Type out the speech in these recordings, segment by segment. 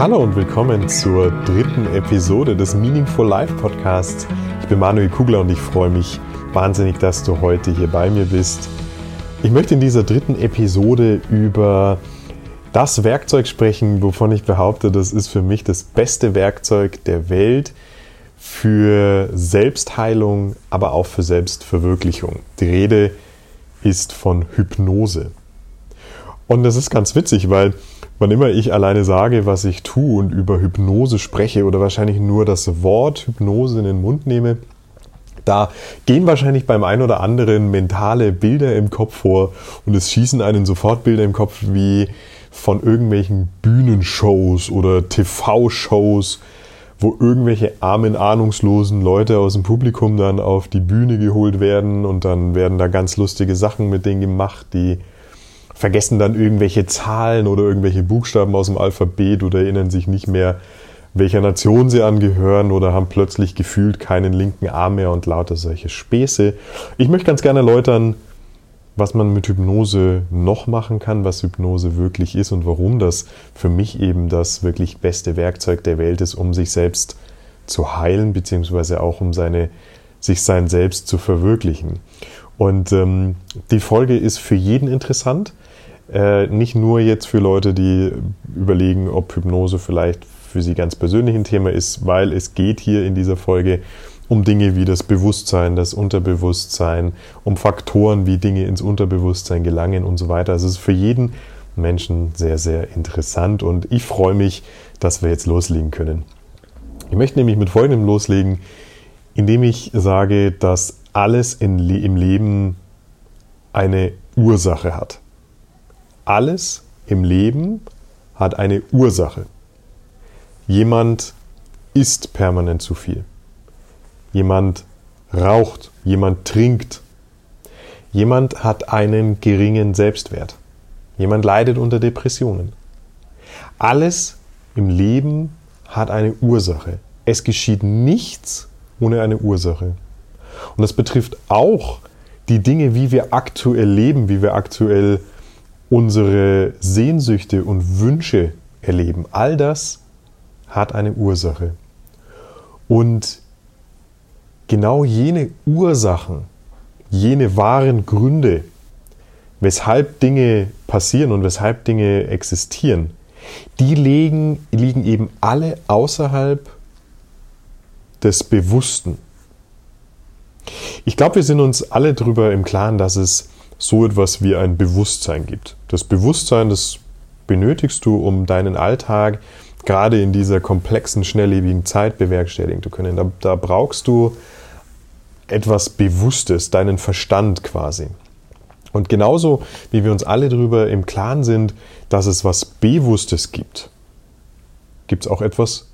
Hallo und willkommen zur dritten Episode des Meaningful Life Podcasts. Ich bin Manuel Kugler und ich freue mich wahnsinnig, dass du heute hier bei mir bist. Ich möchte in dieser dritten Episode über das Werkzeug sprechen, wovon ich behaupte, das ist für mich das beste Werkzeug der Welt für Selbstheilung, aber auch für Selbstverwirklichung. Die Rede ist von Hypnose. Und das ist ganz witzig, weil wann immer ich alleine sage, was ich tue und über Hypnose spreche oder wahrscheinlich nur das Wort Hypnose in den Mund nehme, da gehen wahrscheinlich beim einen oder anderen mentale Bilder im Kopf vor und es schießen einen sofort Bilder im Kopf wie von irgendwelchen Bühnenshows oder TV-Shows, wo irgendwelche armen, ahnungslosen Leute aus dem Publikum dann auf die Bühne geholt werden und dann werden da ganz lustige Sachen mit denen gemacht, die vergessen dann irgendwelche Zahlen oder irgendwelche Buchstaben aus dem Alphabet oder erinnern sich nicht mehr, welcher Nation sie angehören oder haben plötzlich gefühlt keinen linken Arm mehr und lauter solche Späße. Ich möchte ganz gerne erläutern, was man mit Hypnose noch machen kann, was Hypnose wirklich ist und warum das für mich eben das wirklich beste Werkzeug der Welt ist, um sich selbst zu heilen, beziehungsweise auch um seine, sich sein Selbst zu verwirklichen. Und ähm, die Folge ist für jeden interessant. Äh, nicht nur jetzt für Leute, die überlegen, ob Hypnose vielleicht für sie ganz persönlich ein Thema ist, weil es geht hier in dieser Folge um Dinge wie das Bewusstsein, das Unterbewusstsein, um Faktoren, wie Dinge ins Unterbewusstsein gelangen und so weiter. Also es ist für jeden Menschen sehr, sehr interessant und ich freue mich, dass wir jetzt loslegen können. Ich möchte nämlich mit folgendem loslegen, indem ich sage, dass alles in, im Leben eine Ursache hat. Alles im Leben hat eine Ursache. Jemand isst permanent zu viel. Jemand raucht. Jemand trinkt. Jemand hat einen geringen Selbstwert. Jemand leidet unter Depressionen. Alles im Leben hat eine Ursache. Es geschieht nichts ohne eine Ursache. Und das betrifft auch die Dinge, wie wir aktuell leben, wie wir aktuell unsere Sehnsüchte und Wünsche erleben. All das hat eine Ursache. Und genau jene Ursachen, jene wahren Gründe, weshalb Dinge passieren und weshalb Dinge existieren, die liegen, liegen eben alle außerhalb des Bewussten. Ich glaube, wir sind uns alle darüber im Klaren, dass es so etwas wie ein Bewusstsein gibt. Das Bewusstsein, das benötigst du, um deinen Alltag gerade in dieser komplexen, schnelllebigen Zeit bewerkstelligen zu können. Da, da brauchst du etwas Bewusstes, deinen Verstand quasi. Und genauso wie wir uns alle darüber im Klaren sind, dass es was Bewusstes gibt, gibt es auch etwas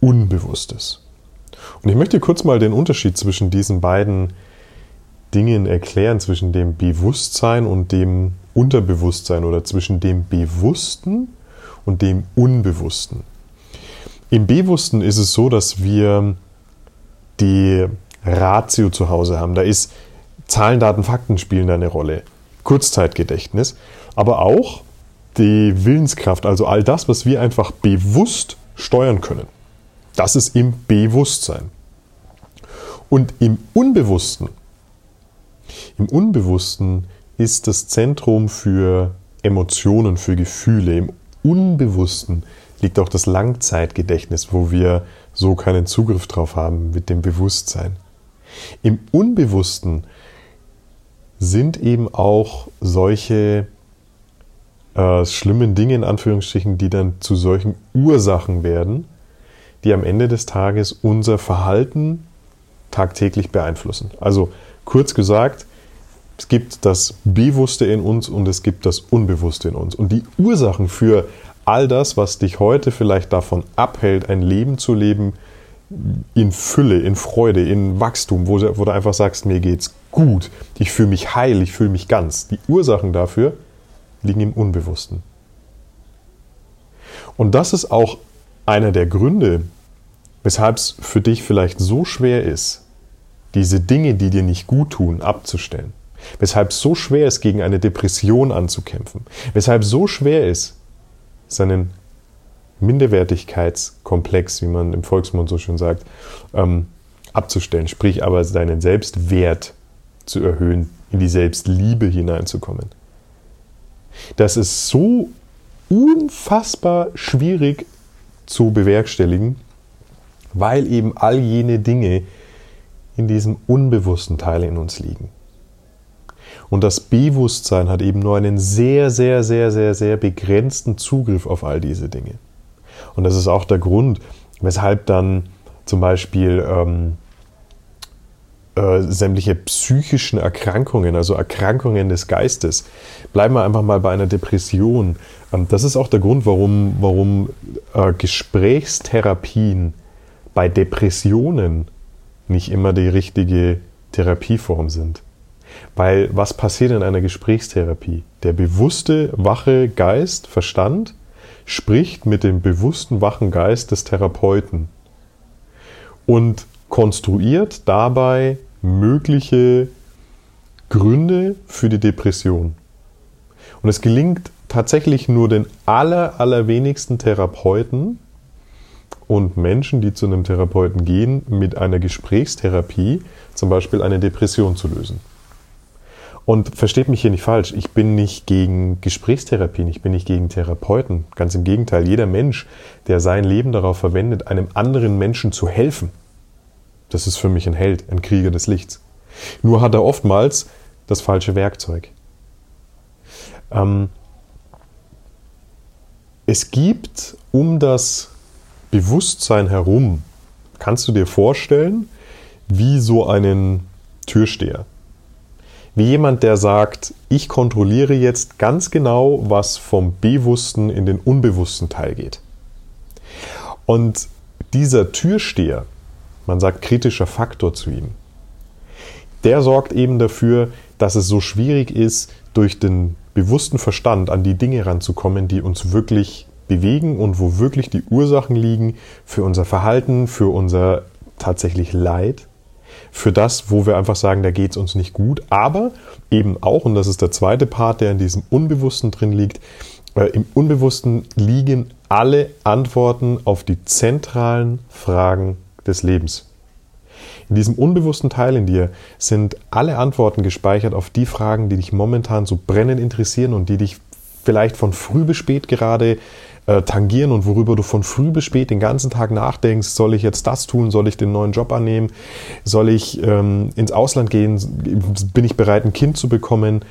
Unbewusstes. Und ich möchte kurz mal den Unterschied zwischen diesen beiden Dingen erklären, zwischen dem Bewusstsein und dem Unterbewusstsein oder zwischen dem Bewussten und dem Unbewussten. Im Bewussten ist es so, dass wir die Ratio zu Hause haben. Da ist Zahlen, Daten, Fakten spielen da eine Rolle. Kurzzeitgedächtnis, aber auch die Willenskraft, also all das, was wir einfach bewusst steuern können. Das ist im Bewusstsein. Und im Unbewussten, im Unbewussten ist das Zentrum für Emotionen, für Gefühle. Im Unbewussten liegt auch das Langzeitgedächtnis, wo wir so keinen Zugriff drauf haben mit dem Bewusstsein. Im Unbewussten sind eben auch solche äh, schlimmen Dinge in Anführungsstrichen, die dann zu solchen Ursachen werden, die am Ende des Tages unser Verhalten tagtäglich beeinflussen. Also kurz gesagt, es gibt das Bewusste in uns und es gibt das Unbewusste in uns. Und die Ursachen für all das, was dich heute vielleicht davon abhält, ein Leben zu leben, in Fülle, in Freude, in Wachstum, wo, wo du einfach sagst, mir geht's gut, ich fühle mich heil, ich fühle mich ganz. Die Ursachen dafür liegen im Unbewussten. Und das ist auch einer der Gründe, weshalb es für dich vielleicht so schwer ist, diese Dinge, die dir nicht gut tun, abzustellen. Weshalb es so schwer ist, gegen eine Depression anzukämpfen. Weshalb es so schwer ist, seinen Minderwertigkeitskomplex, wie man im Volksmund so schön sagt, ähm, abzustellen, sprich aber seinen Selbstwert zu erhöhen, in die Selbstliebe hineinzukommen. Das ist so unfassbar schwierig zu bewerkstelligen, weil eben all jene Dinge in diesem unbewussten Teil in uns liegen. Und das Bewusstsein hat eben nur einen sehr, sehr, sehr, sehr, sehr begrenzten Zugriff auf all diese Dinge. Und das ist auch der Grund, weshalb dann zum Beispiel ähm, äh, sämtliche psychischen Erkrankungen, also Erkrankungen des Geistes, bleiben wir einfach mal bei einer Depression. Ähm, das ist auch der Grund, warum, warum äh, Gesprächstherapien bei Depressionen nicht immer die richtige Therapieform sind. Weil was passiert in einer Gesprächstherapie? Der bewusste, wache Geist, Verstand, spricht mit dem bewussten, wachen Geist des Therapeuten und konstruiert dabei mögliche Gründe für die Depression. Und es gelingt tatsächlich nur den aller, allerwenigsten Therapeuten und Menschen, die zu einem Therapeuten gehen, mit einer Gesprächstherapie zum Beispiel eine Depression zu lösen. Und versteht mich hier nicht falsch, ich bin nicht gegen Gesprächstherapien, ich bin nicht gegen Therapeuten. Ganz im Gegenteil, jeder Mensch, der sein Leben darauf verwendet, einem anderen Menschen zu helfen, das ist für mich ein Held, ein Krieger des Lichts. Nur hat er oftmals das falsche Werkzeug. Ähm, es gibt um das Bewusstsein herum, kannst du dir vorstellen, wie so einen Türsteher wie jemand, der sagt, ich kontrolliere jetzt ganz genau, was vom bewussten in den unbewussten Teil geht. Und dieser Türsteher, man sagt kritischer Faktor zu ihm, der sorgt eben dafür, dass es so schwierig ist, durch den bewussten Verstand an die Dinge ranzukommen, die uns wirklich bewegen und wo wirklich die Ursachen liegen für unser Verhalten, für unser tatsächlich Leid für das, wo wir einfach sagen, da geht es uns nicht gut, aber eben auch, und das ist der zweite Part, der in diesem Unbewussten drin liegt, äh, im Unbewussten liegen alle Antworten auf die zentralen Fragen des Lebens. In diesem unbewussten Teil in dir sind alle Antworten gespeichert auf die Fragen, die dich momentan so brennend interessieren und die dich vielleicht von früh bis spät gerade äh, tangieren und worüber du von früh bis spät den ganzen Tag nachdenkst, soll ich jetzt das tun, soll ich den neuen Job annehmen, soll ich ähm, ins Ausland gehen, bin ich bereit, ein Kind zu bekommen,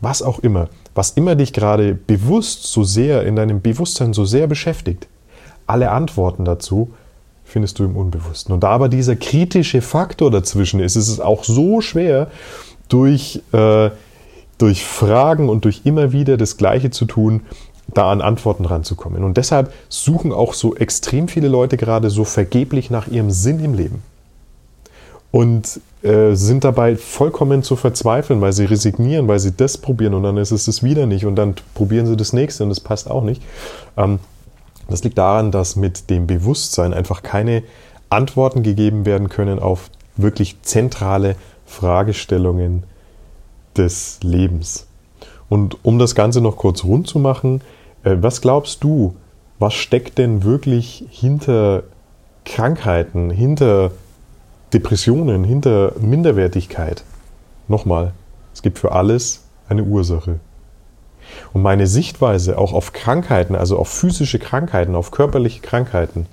was auch immer, was immer dich gerade bewusst so sehr in deinem Bewusstsein so sehr beschäftigt, alle Antworten dazu findest du im Unbewussten. Und da aber dieser kritische Faktor dazwischen ist, ist es auch so schwer, durch, äh, durch Fragen und durch immer wieder das Gleiche zu tun, da an Antworten ranzukommen. Und deshalb suchen auch so extrem viele Leute gerade so vergeblich nach ihrem Sinn im Leben. Und äh, sind dabei vollkommen zu verzweifeln, weil sie resignieren, weil sie das probieren und dann ist es das wieder nicht und dann probieren sie das nächste und es passt auch nicht. Ähm, das liegt daran, dass mit dem Bewusstsein einfach keine Antworten gegeben werden können auf wirklich zentrale Fragestellungen des Lebens. Und um das Ganze noch kurz rund zu machen, was glaubst du, was steckt denn wirklich hinter Krankheiten, hinter Depressionen, hinter Minderwertigkeit? Nochmal, es gibt für alles eine Ursache. Und meine Sichtweise auch auf Krankheiten, also auf physische Krankheiten, auf körperliche Krankheiten,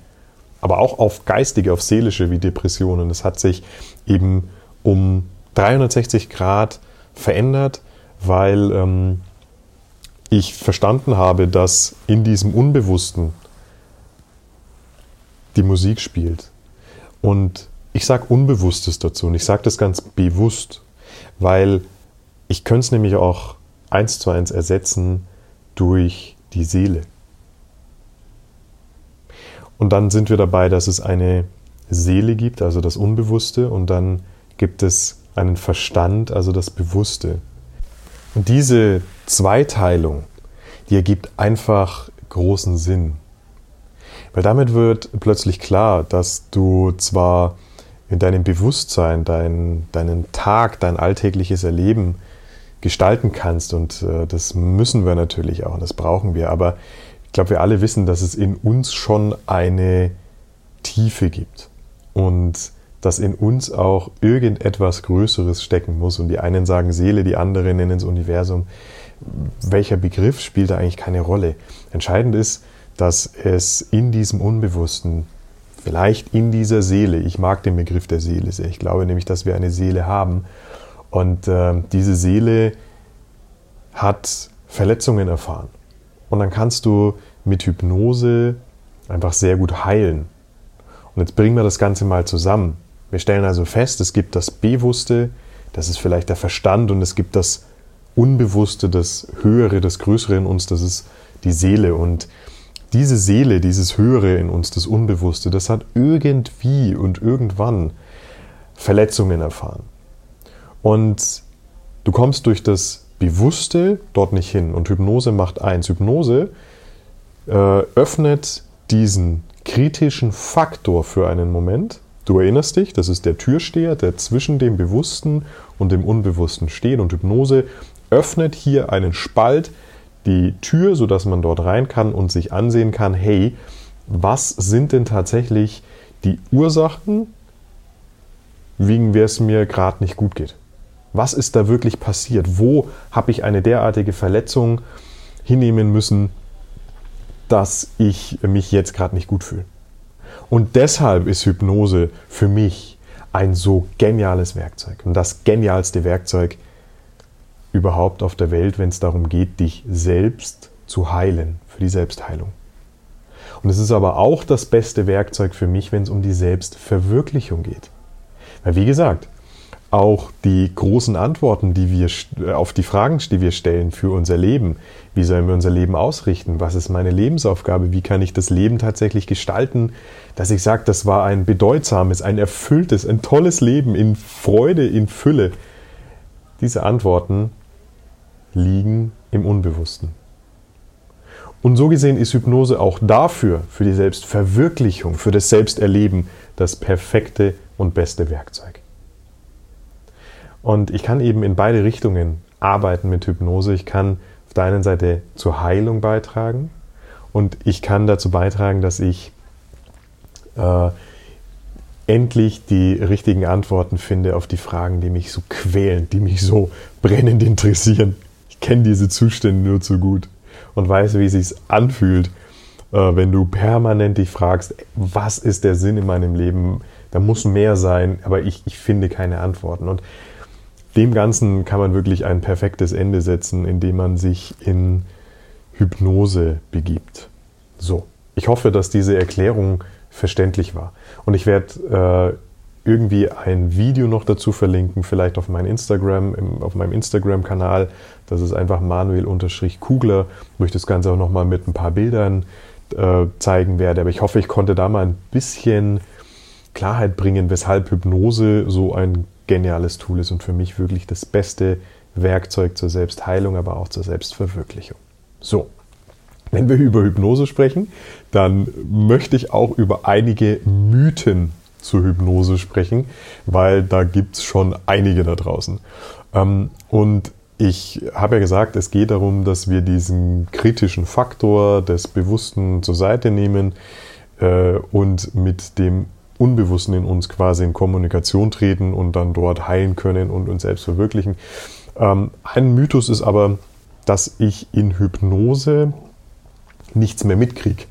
aber auch auf geistige, auf seelische wie Depressionen, das hat sich eben um 360 Grad verändert, weil ähm, ich verstanden habe, dass in diesem Unbewussten die Musik spielt. Und ich sage Unbewusstes dazu und ich sage das ganz bewusst, weil ich könnte es nämlich auch eins zu eins ersetzen durch die Seele. Und dann sind wir dabei, dass es eine Seele gibt, also das Unbewusste, und dann gibt es einen Verstand, also das Bewusste. Und diese Zweiteilung, die ergibt einfach großen Sinn. Weil damit wird plötzlich klar, dass du zwar in deinem Bewusstsein dein, deinen Tag, dein alltägliches Erleben gestalten kannst und äh, das müssen wir natürlich auch und das brauchen wir, aber glaube, wir alle wissen, dass es in uns schon eine Tiefe gibt und dass in uns auch irgendetwas Größeres stecken muss. Und die einen sagen Seele, die anderen nennen es Universum. Welcher Begriff spielt da eigentlich keine Rolle? Entscheidend ist, dass es in diesem Unbewussten, vielleicht in dieser Seele, ich mag den Begriff der Seele sehr, ich glaube nämlich, dass wir eine Seele haben und äh, diese Seele hat Verletzungen erfahren. Und dann kannst du mit Hypnose einfach sehr gut heilen. Und jetzt bringen wir das Ganze mal zusammen. Wir stellen also fest, es gibt das Bewusste, das ist vielleicht der Verstand und es gibt das Unbewusste, das Höhere, das Größere in uns, das ist die Seele. Und diese Seele, dieses Höhere in uns, das Unbewusste, das hat irgendwie und irgendwann Verletzungen erfahren. Und du kommst durch das Bewusste dort nicht hin. Und Hypnose macht eins. Hypnose äh, öffnet diesen kritischen Faktor für einen Moment. Du erinnerst dich, das ist der Türsteher, der zwischen dem Bewussten und dem Unbewussten steht. Und Hypnose öffnet hier einen Spalt, die Tür, sodass man dort rein kann und sich ansehen kann, hey, was sind denn tatsächlich die Ursachen, wegen wer es mir gerade nicht gut geht? Was ist da wirklich passiert? Wo habe ich eine derartige Verletzung hinnehmen müssen, dass ich mich jetzt gerade nicht gut fühle? Und deshalb ist Hypnose für mich ein so geniales Werkzeug und das genialste Werkzeug, überhaupt auf der Welt, wenn es darum geht, dich selbst zu heilen, für die Selbstheilung. Und es ist aber auch das beste Werkzeug für mich, wenn es um die Selbstverwirklichung geht. Weil wie gesagt, auch die großen Antworten, die wir äh, auf die Fragen, die wir stellen für unser Leben, wie sollen wir unser Leben ausrichten? Was ist meine Lebensaufgabe? Wie kann ich das Leben tatsächlich gestalten, dass ich sage, das war ein bedeutsames, ein erfülltes, ein tolles Leben in Freude, in Fülle? Diese Antworten liegen im Unbewussten. Und so gesehen ist Hypnose auch dafür, für die Selbstverwirklichung, für das Selbsterleben, das perfekte und beste Werkzeug. Und ich kann eben in beide Richtungen arbeiten mit Hypnose. Ich kann auf der einen Seite zur Heilung beitragen und ich kann dazu beitragen, dass ich äh, endlich die richtigen Antworten finde auf die Fragen, die mich so quälen, die mich so brennend interessieren kenne diese Zustände nur zu gut und weiß, wie es sich anfühlt, äh, wenn du permanent dich fragst, was ist der Sinn in meinem Leben? Da muss mehr sein, aber ich, ich finde keine Antworten. Und dem Ganzen kann man wirklich ein perfektes Ende setzen, indem man sich in Hypnose begibt. So, ich hoffe, dass diese Erklärung verständlich war. Und ich werde äh, irgendwie ein Video noch dazu verlinken, vielleicht auf mein Instagram, auf meinem Instagram-Kanal. Das ist einfach Manuel-Kugler, wo ich das Ganze auch nochmal mit ein paar Bildern äh, zeigen werde. Aber ich hoffe, ich konnte da mal ein bisschen Klarheit bringen, weshalb Hypnose so ein geniales Tool ist und für mich wirklich das beste Werkzeug zur Selbstheilung, aber auch zur Selbstverwirklichung. So, wenn wir über Hypnose sprechen, dann möchte ich auch über einige Mythen zur Hypnose sprechen, weil da gibt es schon einige da draußen. Ähm, und ich habe ja gesagt, es geht darum, dass wir diesen kritischen Faktor des Bewussten zur Seite nehmen äh, und mit dem Unbewussten in uns quasi in Kommunikation treten und dann dort heilen können und uns selbst verwirklichen. Ähm, ein Mythos ist aber, dass ich in Hypnose nichts mehr mitkriege.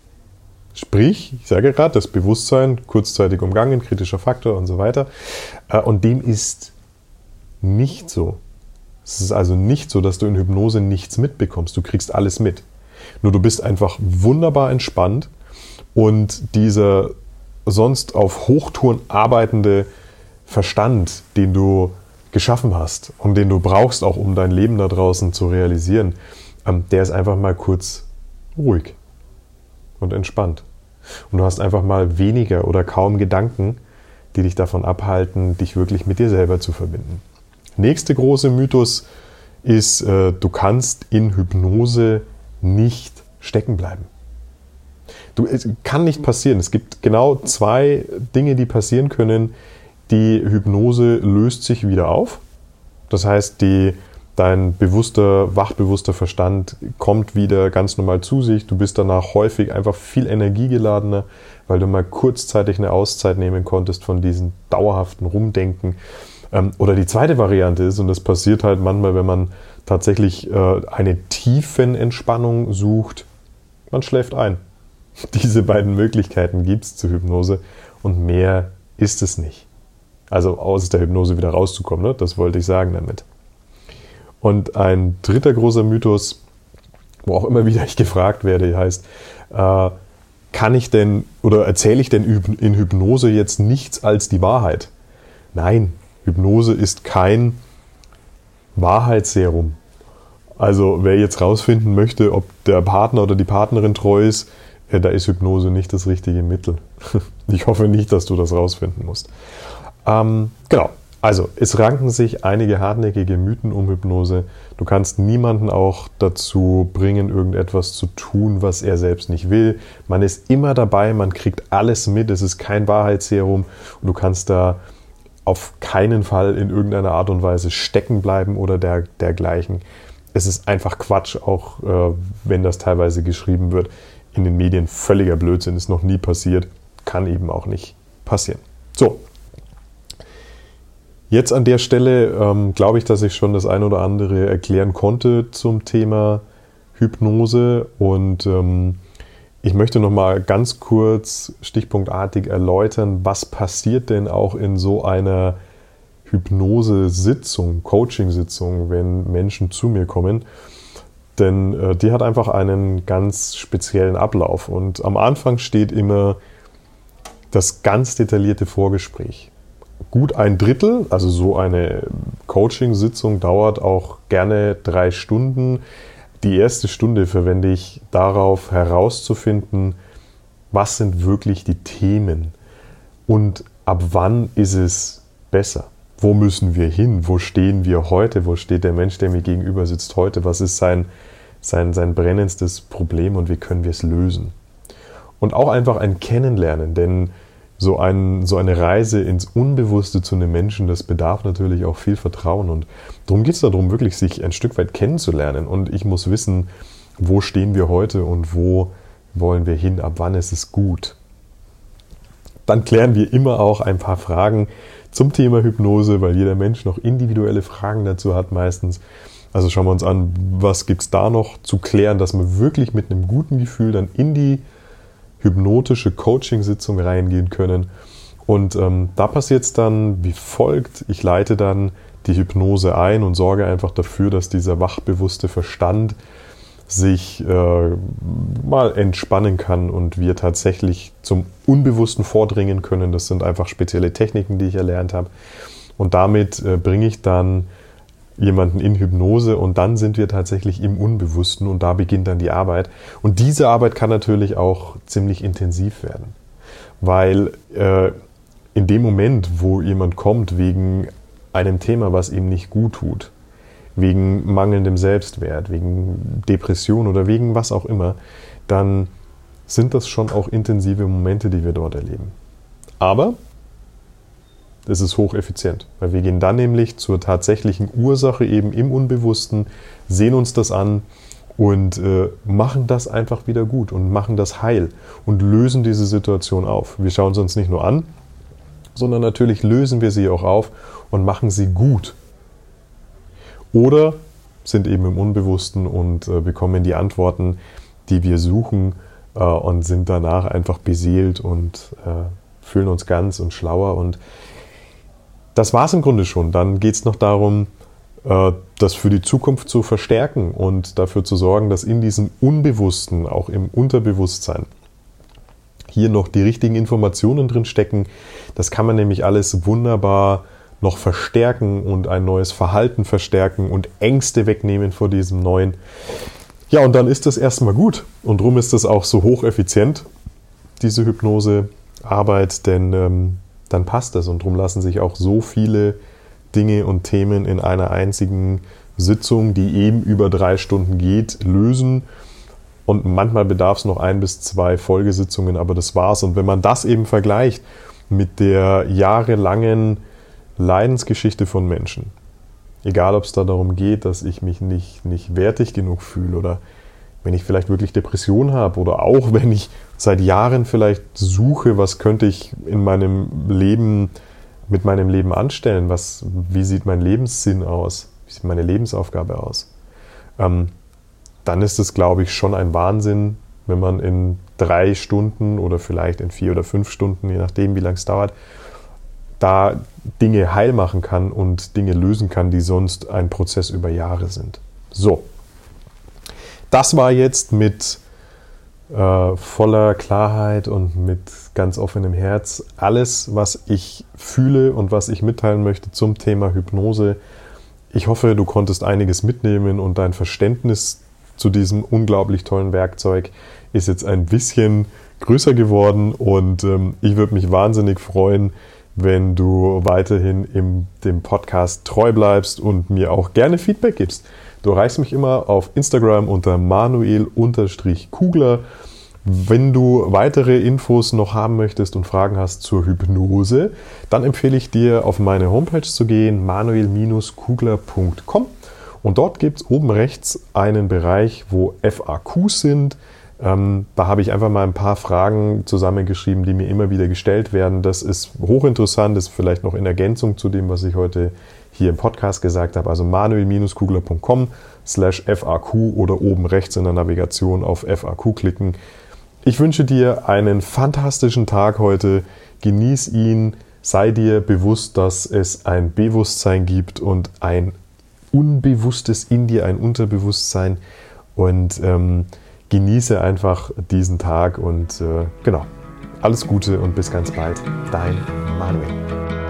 Sprich, ich sage gerade, das Bewusstsein kurzzeitig umgangen, kritischer Faktor und so weiter. Äh, und dem ist nicht so. Es ist also nicht so, dass du in Hypnose nichts mitbekommst. Du kriegst alles mit. Nur du bist einfach wunderbar entspannt und dieser sonst auf Hochtouren arbeitende Verstand, den du geschaffen hast und den du brauchst, auch um dein Leben da draußen zu realisieren, ähm, der ist einfach mal kurz ruhig und entspannt. Und du hast einfach mal weniger oder kaum Gedanken, die dich davon abhalten, dich wirklich mit dir selber zu verbinden. Nächste große Mythos ist, äh, du kannst in Hypnose nicht stecken bleiben. Du, es kann nicht passieren. Es gibt genau zwei Dinge, die passieren können. Die Hypnose löst sich wieder auf. Das heißt, die dein bewusster, wachbewusster Verstand kommt wieder ganz normal zu sich. Du bist danach häufig einfach viel energiegeladener, weil du mal kurzzeitig eine Auszeit nehmen konntest von diesem dauerhaften Rumdenken. Ähm, oder die zweite Variante ist, und das passiert halt manchmal, wenn man tatsächlich äh, eine tiefen Entspannung sucht, man schläft ein. Diese beiden Möglichkeiten gibt es zur Hypnose und mehr ist es nicht. Also aus der Hypnose wieder rauszukommen, ne? das wollte ich sagen damit. Und ein dritter großer Mythos, wo auch immer wieder ich gefragt werde, heißt, äh, kann ich denn oder erzähle ich denn in Hypnose jetzt nichts als die Wahrheit? Nein, Hypnose ist kein Wahrheitsserum. Also wer jetzt rausfinden möchte, ob der Partner oder die Partnerin treu ist, äh, da ist Hypnose nicht das richtige Mittel. Ich hoffe nicht, dass du das rausfinden musst. Ähm, genau, also, es ranken sich einige hartnäckige Mythen um Hypnose. Du kannst niemanden auch dazu bringen, irgendetwas zu tun, was er selbst nicht will. Man ist immer dabei, man kriegt alles mit. Es ist kein Wahrheitsserum und du kannst da auf keinen Fall in irgendeiner Art und Weise stecken bleiben oder der, dergleichen. Es ist einfach Quatsch, auch äh, wenn das teilweise geschrieben wird. In den Medien völliger Blödsinn, ist noch nie passiert, kann eben auch nicht passieren. So, Jetzt an der Stelle ähm, glaube ich, dass ich schon das ein oder andere erklären konnte zum Thema Hypnose und ähm, ich möchte noch mal ganz kurz stichpunktartig erläutern, was passiert denn auch in so einer Hypnose-Sitzung, Coaching-Sitzung, wenn Menschen zu mir kommen. Denn äh, die hat einfach einen ganz speziellen Ablauf. Und am Anfang steht immer das ganz detaillierte Vorgespräch gut ein Drittel, also so eine Coaching-Sitzung dauert auch gerne drei Stunden. Die erste Stunde verwende ich darauf herauszufinden, was sind wirklich die Themen und ab wann ist es besser. Wo müssen wir hin? Wo stehen wir heute? Wo steht der Mensch, der mir gegenüber sitzt heute? Was ist sein, sein, sein brennendstes Problem und wie können wir es lösen? Und auch einfach ein Kennenlernen, denn so, ein, so eine Reise ins Unbewusste zu einem Menschen, das bedarf natürlich auch viel Vertrauen. Und darum geht es darum, wirklich sich ein Stück weit kennenzulernen. Und ich muss wissen, wo stehen wir heute und wo wollen wir hin, ab wann ist es gut. Dann klären wir immer auch ein paar Fragen zum Thema Hypnose, weil jeder Mensch noch individuelle Fragen dazu hat meistens. Also schauen wir uns an, was gibt es da noch zu klären, dass wir wirklich mit einem guten Gefühl dann in die hypnotische Coaching-Sitzung reingehen können. Und ähm, da passiert es dann wie folgt. Ich leite dann die Hypnose ein und sorge einfach dafür, dass dieser wachbewusste Verstand sich äh, mal entspannen kann und wir tatsächlich zum Unbewussten vordringen können. Das sind einfach spezielle Techniken, die ich erlernt habe. Und damit äh, bringe ich dann jemanden in Hypnose und dann sind wir tatsächlich im Unbewussten und da beginnt dann die Arbeit. Und diese Arbeit kann natürlich auch ziemlich intensiv werden, weil äh, in dem Moment, wo jemand kommt wegen einem Thema, was ihm nicht gut tut, wegen mangelndem Selbstwert, wegen Depression oder wegen was auch immer, dann sind das schon auch intensive Momente, die wir dort erleben. Aber das ist hocheffizient, weil wir gehen dann nämlich zur tatsächlichen Ursache eben im Unbewussten, sehen uns das an und äh, machen das einfach wieder gut und machen das heil und lösen diese Situation auf. Wir schauen sie uns nicht nur an, sondern natürlich lösen wir sie auch auf und machen sie gut. Oder sind eben im Unbewussten und äh, bekommen die Antworten, die wir suchen äh, und sind danach einfach beseelt und äh, fühlen uns ganz und schlauer und das war es im Grunde schon. Dann geht es noch darum, äh, das für die Zukunft zu verstärken und dafür zu sorgen, dass in diesem Unbewussten, auch im Unterbewusstsein, hier noch die richtigen Informationen drin stecken. Das kann man nämlich alles wunderbar noch verstärken und ein neues Verhalten verstärken und Ängste wegnehmen vor diesem neuen. Ja, und dann ist das erstmal gut. Und darum ist das auch so hocheffizient, diese Hypnosearbeit, denn ähm, dann passt das. Und darum lassen sich auch so viele Dinge und Themen in einer einzigen Sitzung, die eben über drei Stunden geht, lösen. Und manchmal bedarf es noch ein bis zwei Folgesitzungen, aber das war's. Und wenn man das eben vergleicht mit der jahrelangen Leidensgeschichte von Menschen, Egal, ob es da darum geht, dass ich mich nicht, nicht wertig genug fühle oder wenn ich vielleicht wirklich Depression habe oder auch wenn ich seit Jahren vielleicht suche, was könnte ich in meinem Leben mit meinem Leben anstellen, was, wie sieht mein Lebenssinn aus, wie sieht meine Lebensaufgabe aus, ähm, dann ist es, glaube ich, schon ein Wahnsinn, wenn man in drei Stunden oder vielleicht in vier oder fünf Stunden, je nachdem, wie lange es dauert, da Dinge heil machen kann und Dinge lösen kann, die sonst ein Prozess über Jahre sind. So, das war jetzt mit äh, voller Klarheit und mit ganz offenem Herz alles, was ich fühle und was ich mitteilen möchte zum Thema Hypnose. Ich hoffe, du konntest einiges mitnehmen und dein Verständnis zu diesem unglaublich tollen Werkzeug ist jetzt ein bisschen größer geworden und ähm, ich würde mich wahnsinnig freuen, wenn du weiterhin im dem Podcast treu bleibst und mir auch gerne Feedback gibst. Du erreichst mich immer auf Instagram unter manuel-kugler. Wenn du weitere Infos noch haben möchtest und Fragen hast zur Hypnose, dann empfehle ich dir, auf meine Homepage zu gehen, manuel-kugler.com. Und dort gibt es oben rechts einen Bereich, wo FAQs sind. Ähm, da habe ich einfach mal ein paar Fragen zusammengeschrieben, die mir immer wieder gestellt werden. Das ist hochinteressant, das ist vielleicht noch in Ergänzung zu dem, was ich heute hier im Podcast gesagt habe. Also manuel-kugler.com slash FAQ oder oben rechts in der Navigation auf FAQ klicken. Ich wünsche dir einen fantastischen Tag heute. Genieß ihn. Sei dir bewusst, dass es ein Bewusstsein gibt und ein Unbewusstes in dir, ein Unterbewusstsein. Und ähm, genieße einfach diesen Tag und äh, genau. Alles Gute und bis ganz bald. Dein Manuel.